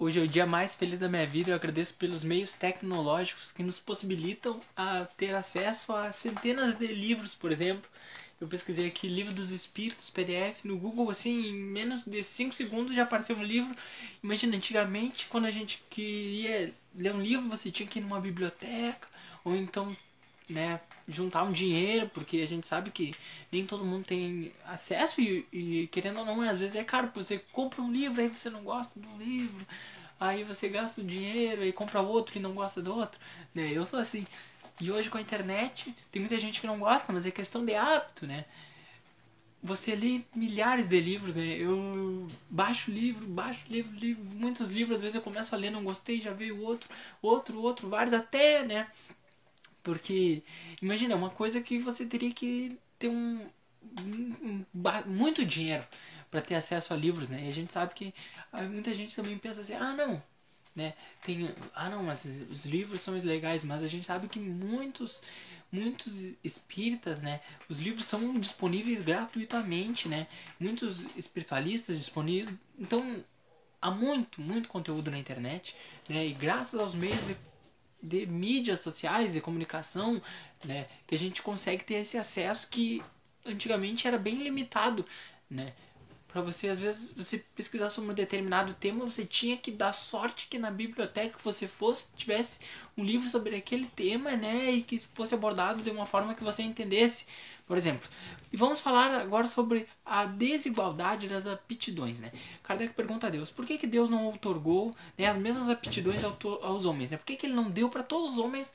Hoje é o dia mais feliz da minha vida. Eu agradeço pelos meios tecnológicos que nos possibilitam a ter acesso a centenas de livros, por exemplo. Eu pesquisei aqui livro dos espíritos, PDF, no Google, assim, em menos de 5 segundos já apareceu um livro. Imagina, antigamente, quando a gente queria ler um livro, você tinha que ir numa biblioteca, ou então, né, juntar um dinheiro, porque a gente sabe que nem todo mundo tem acesso e, e querendo ou não, às vezes é caro. Você compra um livro, aí você não gosta do livro, aí você gasta o dinheiro e compra outro e não gosta do outro. Né? Eu sou assim. E hoje com a internet, tem muita gente que não gosta, mas é questão de hábito, né? Você lê milhares de livros, né? Eu baixo livro, baixo livro, livro, muitos livros, às vezes eu começo a ler, não gostei, já veio outro, outro, outro, vários, até, né? Porque, imagina, é uma coisa que você teria que ter um, um, um muito dinheiro para ter acesso a livros, né? E a gente sabe que ah, muita gente também pensa assim, ah não, né? Tem, ah não, mas os livros são legais, mas a gente sabe que muitos muitos espíritas, né? Os livros são disponíveis gratuitamente, né? Muitos espiritualistas disponíveis, então há muito, muito conteúdo na internet, né? E graças aos meios de de mídias sociais, de comunicação, né, que a gente consegue ter esse acesso que antigamente era bem limitado, né? Para você, às vezes, você pesquisar sobre um determinado tema, você tinha que dar sorte que na biblioteca que você fosse tivesse um livro sobre aquele tema, né, e que fosse abordado de uma forma que você entendesse, por exemplo. E vamos falar agora sobre a desigualdade das aptidões, né? Kardec pergunta a Deus, por que, que Deus não otorgou né, as mesmas aptidões aos homens, né? Por que, que ele não deu para todos os homens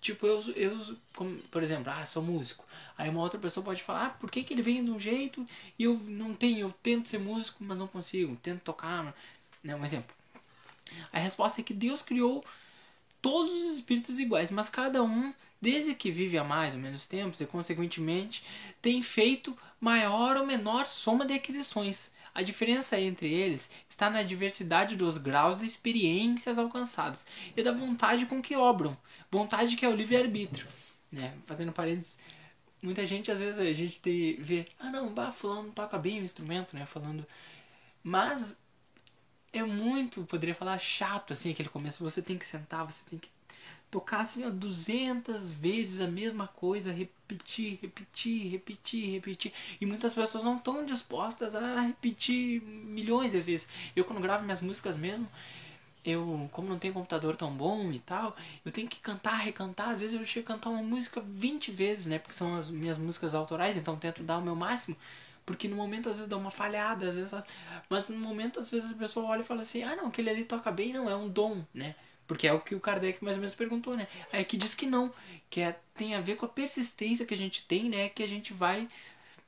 Tipo, eu, eu como, por exemplo, ah, sou músico. Aí uma outra pessoa pode falar, ah, por que, que ele vem de um jeito e eu não tenho, eu tento ser músico, mas não consigo, tento tocar, né, um exemplo. A resposta é que Deus criou todos os espíritos iguais, mas cada um, desde que vive há mais ou menos tempos, e consequentemente tem feito maior ou menor soma de aquisições. A diferença entre eles está na diversidade dos graus de experiências alcançadas e da vontade com que obram. Vontade que é o livre-arbítrio. Né? Fazendo parênteses, muita gente, às vezes, a gente te vê, ah não, bah, fulano toca bem o instrumento, né? Falando. Mas é muito, poderia falar, chato, assim, aquele começo. Você tem que sentar, você tem que tocar assim, ó, 200 vezes a mesma coisa, repetir, repetir, repetir, repetir. E muitas pessoas não estão dispostas a repetir milhões de vezes. Eu, quando gravo minhas músicas mesmo, eu, como não tenho computador tão bom e tal, eu tenho que cantar, recantar. Às vezes eu chego a cantar uma música 20 vezes, né? Porque são as minhas músicas autorais, então tento dar o meu máximo. Porque no momento às vezes dá uma falhada, às vezes, mas no momento às vezes a pessoa olha e fala assim: ah, não, aquele ali toca bem, não, é um dom, né? Porque é o que o Kardec mais ou menos perguntou, né? Aí que diz que não, que é, tem a ver com a persistência que a gente tem, né? Que a gente vai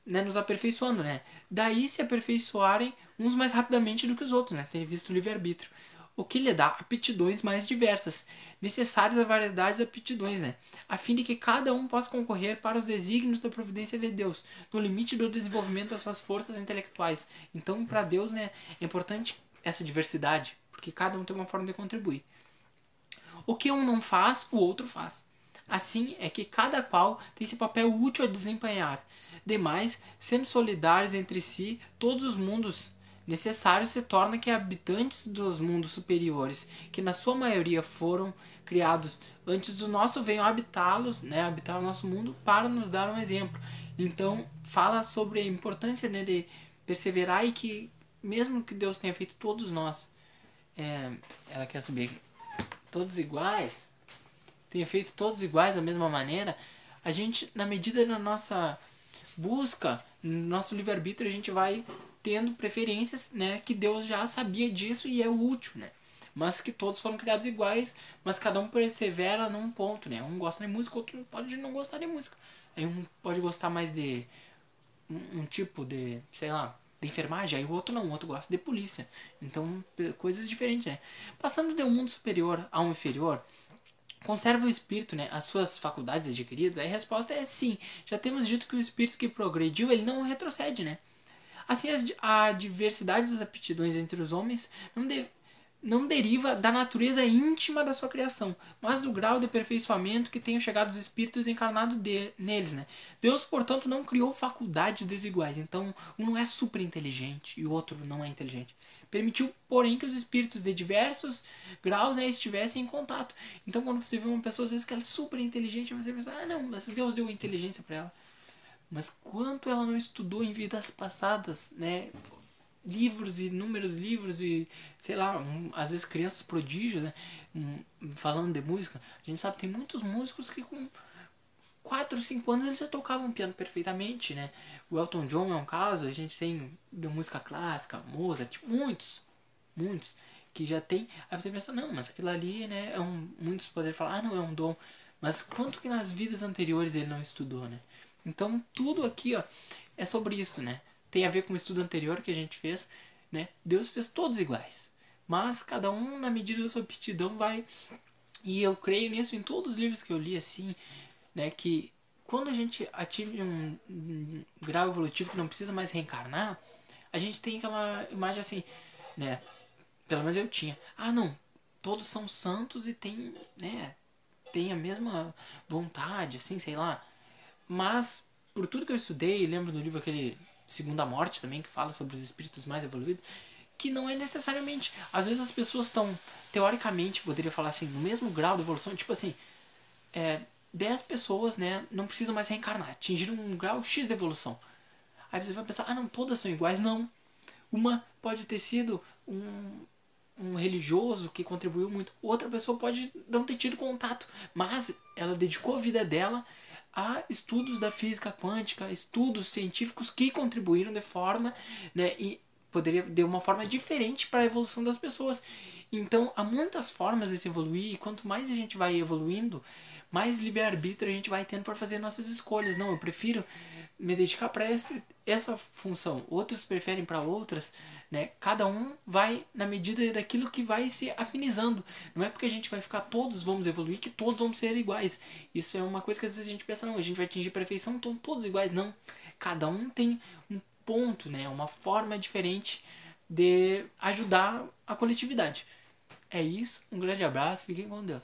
né, nos aperfeiçoando, né? Daí se aperfeiçoarem uns mais rapidamente do que os outros, né? Tem visto o livre-arbítrio. O que lhe dá aptidões mais diversas, necessárias a variedades de aptidões, né? A fim de que cada um possa concorrer para os desígnios da providência de Deus, no limite do desenvolvimento das suas forças intelectuais. Então, para Deus, né, é importante essa diversidade, porque cada um tem uma forma de contribuir. O que um não faz, o outro faz. Assim é que cada qual tem seu papel útil a desempenhar. Demais, sendo solidários entre si, todos os mundos necessários se torna que habitantes dos mundos superiores, que na sua maioria foram criados antes do nosso, venham habitá-los, né, habitar o nosso mundo para nos dar um exemplo. Então, fala sobre a importância né, de perseverar e que, mesmo que Deus tenha feito todos nós, é, ela quer subir todos iguais, tenha feito todos iguais da mesma maneira, a gente, na medida da nossa busca, no nosso livre-arbítrio, a gente vai tendo preferências, né, que Deus já sabia disso e é útil, né? Mas que todos foram criados iguais, mas cada um persevera num ponto, né? Um gosta de música, outro pode não gostar de música. Aí um pode gostar mais de um, um tipo de, sei lá, de enfermagem, aí o outro não, o outro gosta de polícia. Então, coisas diferentes, né? Passando de um mundo superior a um inferior, conserva o espírito, né, as suas faculdades adquiridas? A resposta é sim. Já temos dito que o espírito que progrediu, ele não retrocede, né? Assim, a diversidade das aptidões entre os homens não, deve, não deriva da natureza íntima da sua criação, mas do grau de aperfeiçoamento que tenham chegado os espíritos encarnados de, neles. Né? Deus, portanto, não criou faculdades desiguais. Então, um não é super inteligente e o outro não é inteligente. permitiu, porém, que os espíritos de diversos graus né, estivessem em contato. Então, quando você vê uma pessoa, às vezes, que ela é super inteligente, você pensa, ah, não, mas Deus deu inteligência para ela. Mas quanto ela não estudou em vidas passadas, né? Livros e inúmeros livros e sei lá um, às vezes crianças prodígios né? Um, falando de música. A gente sabe tem muitos músicos que com 4, 5 anos eles já tocavam piano perfeitamente né? O Elton John é um caso a gente tem de música clássica Mozart muitos muitos que já tem. Aí você pensa não mas aquilo ali né é um muitos poderiam falar ah não é um dom. Mas quanto que nas vidas anteriores ele não estudou né? Então tudo aqui ó é sobre isso né tem a ver com o estudo anterior que a gente fez, né? Deus fez todos iguais, mas cada um na medida da sua aptidão vai. E eu creio nisso em todos os livros que eu li assim, né? Que quando a gente atinge um, um grau evolutivo que não precisa mais reencarnar, a gente tem aquela imagem assim, né? Pelo menos eu tinha. Ah, não, todos são santos e tem, né? Tem a mesma vontade, assim, sei lá. Mas por tudo que eu estudei, lembro do livro aquele Segunda Morte também, que fala sobre os espíritos mais evoluídos, que não é necessariamente. Às vezes as pessoas estão, teoricamente, poderia falar assim, no mesmo grau de evolução, tipo assim, é, 10 pessoas, né, não precisam mais reencarnar, atingiram um grau X de evolução. Aí você vai pensar, ah, não, todas são iguais. Não. Uma pode ter sido um, um religioso que contribuiu muito, outra pessoa pode não ter tido contato, mas ela dedicou a vida dela há estudos da física quântica, estudos científicos que contribuíram de forma, né, e poderia de uma forma diferente para a evolução das pessoas. Então, há muitas formas de se evoluir e quanto mais a gente vai evoluindo, mais livre-arbítrio a gente vai tendo para fazer nossas escolhas. Não, eu prefiro me dedicar para essa função. Outros preferem para outras, né? Cada um vai na medida daquilo que vai se afinizando. Não é porque a gente vai ficar todos vamos evoluir que todos vão ser iguais. Isso é uma coisa que às vezes a gente pensa, não, a gente vai atingir perfeição, então todos iguais. Não. Cada um tem um ponto, né? Uma forma diferente de ajudar a coletividade. É isso, um grande abraço, fiquem com Deus.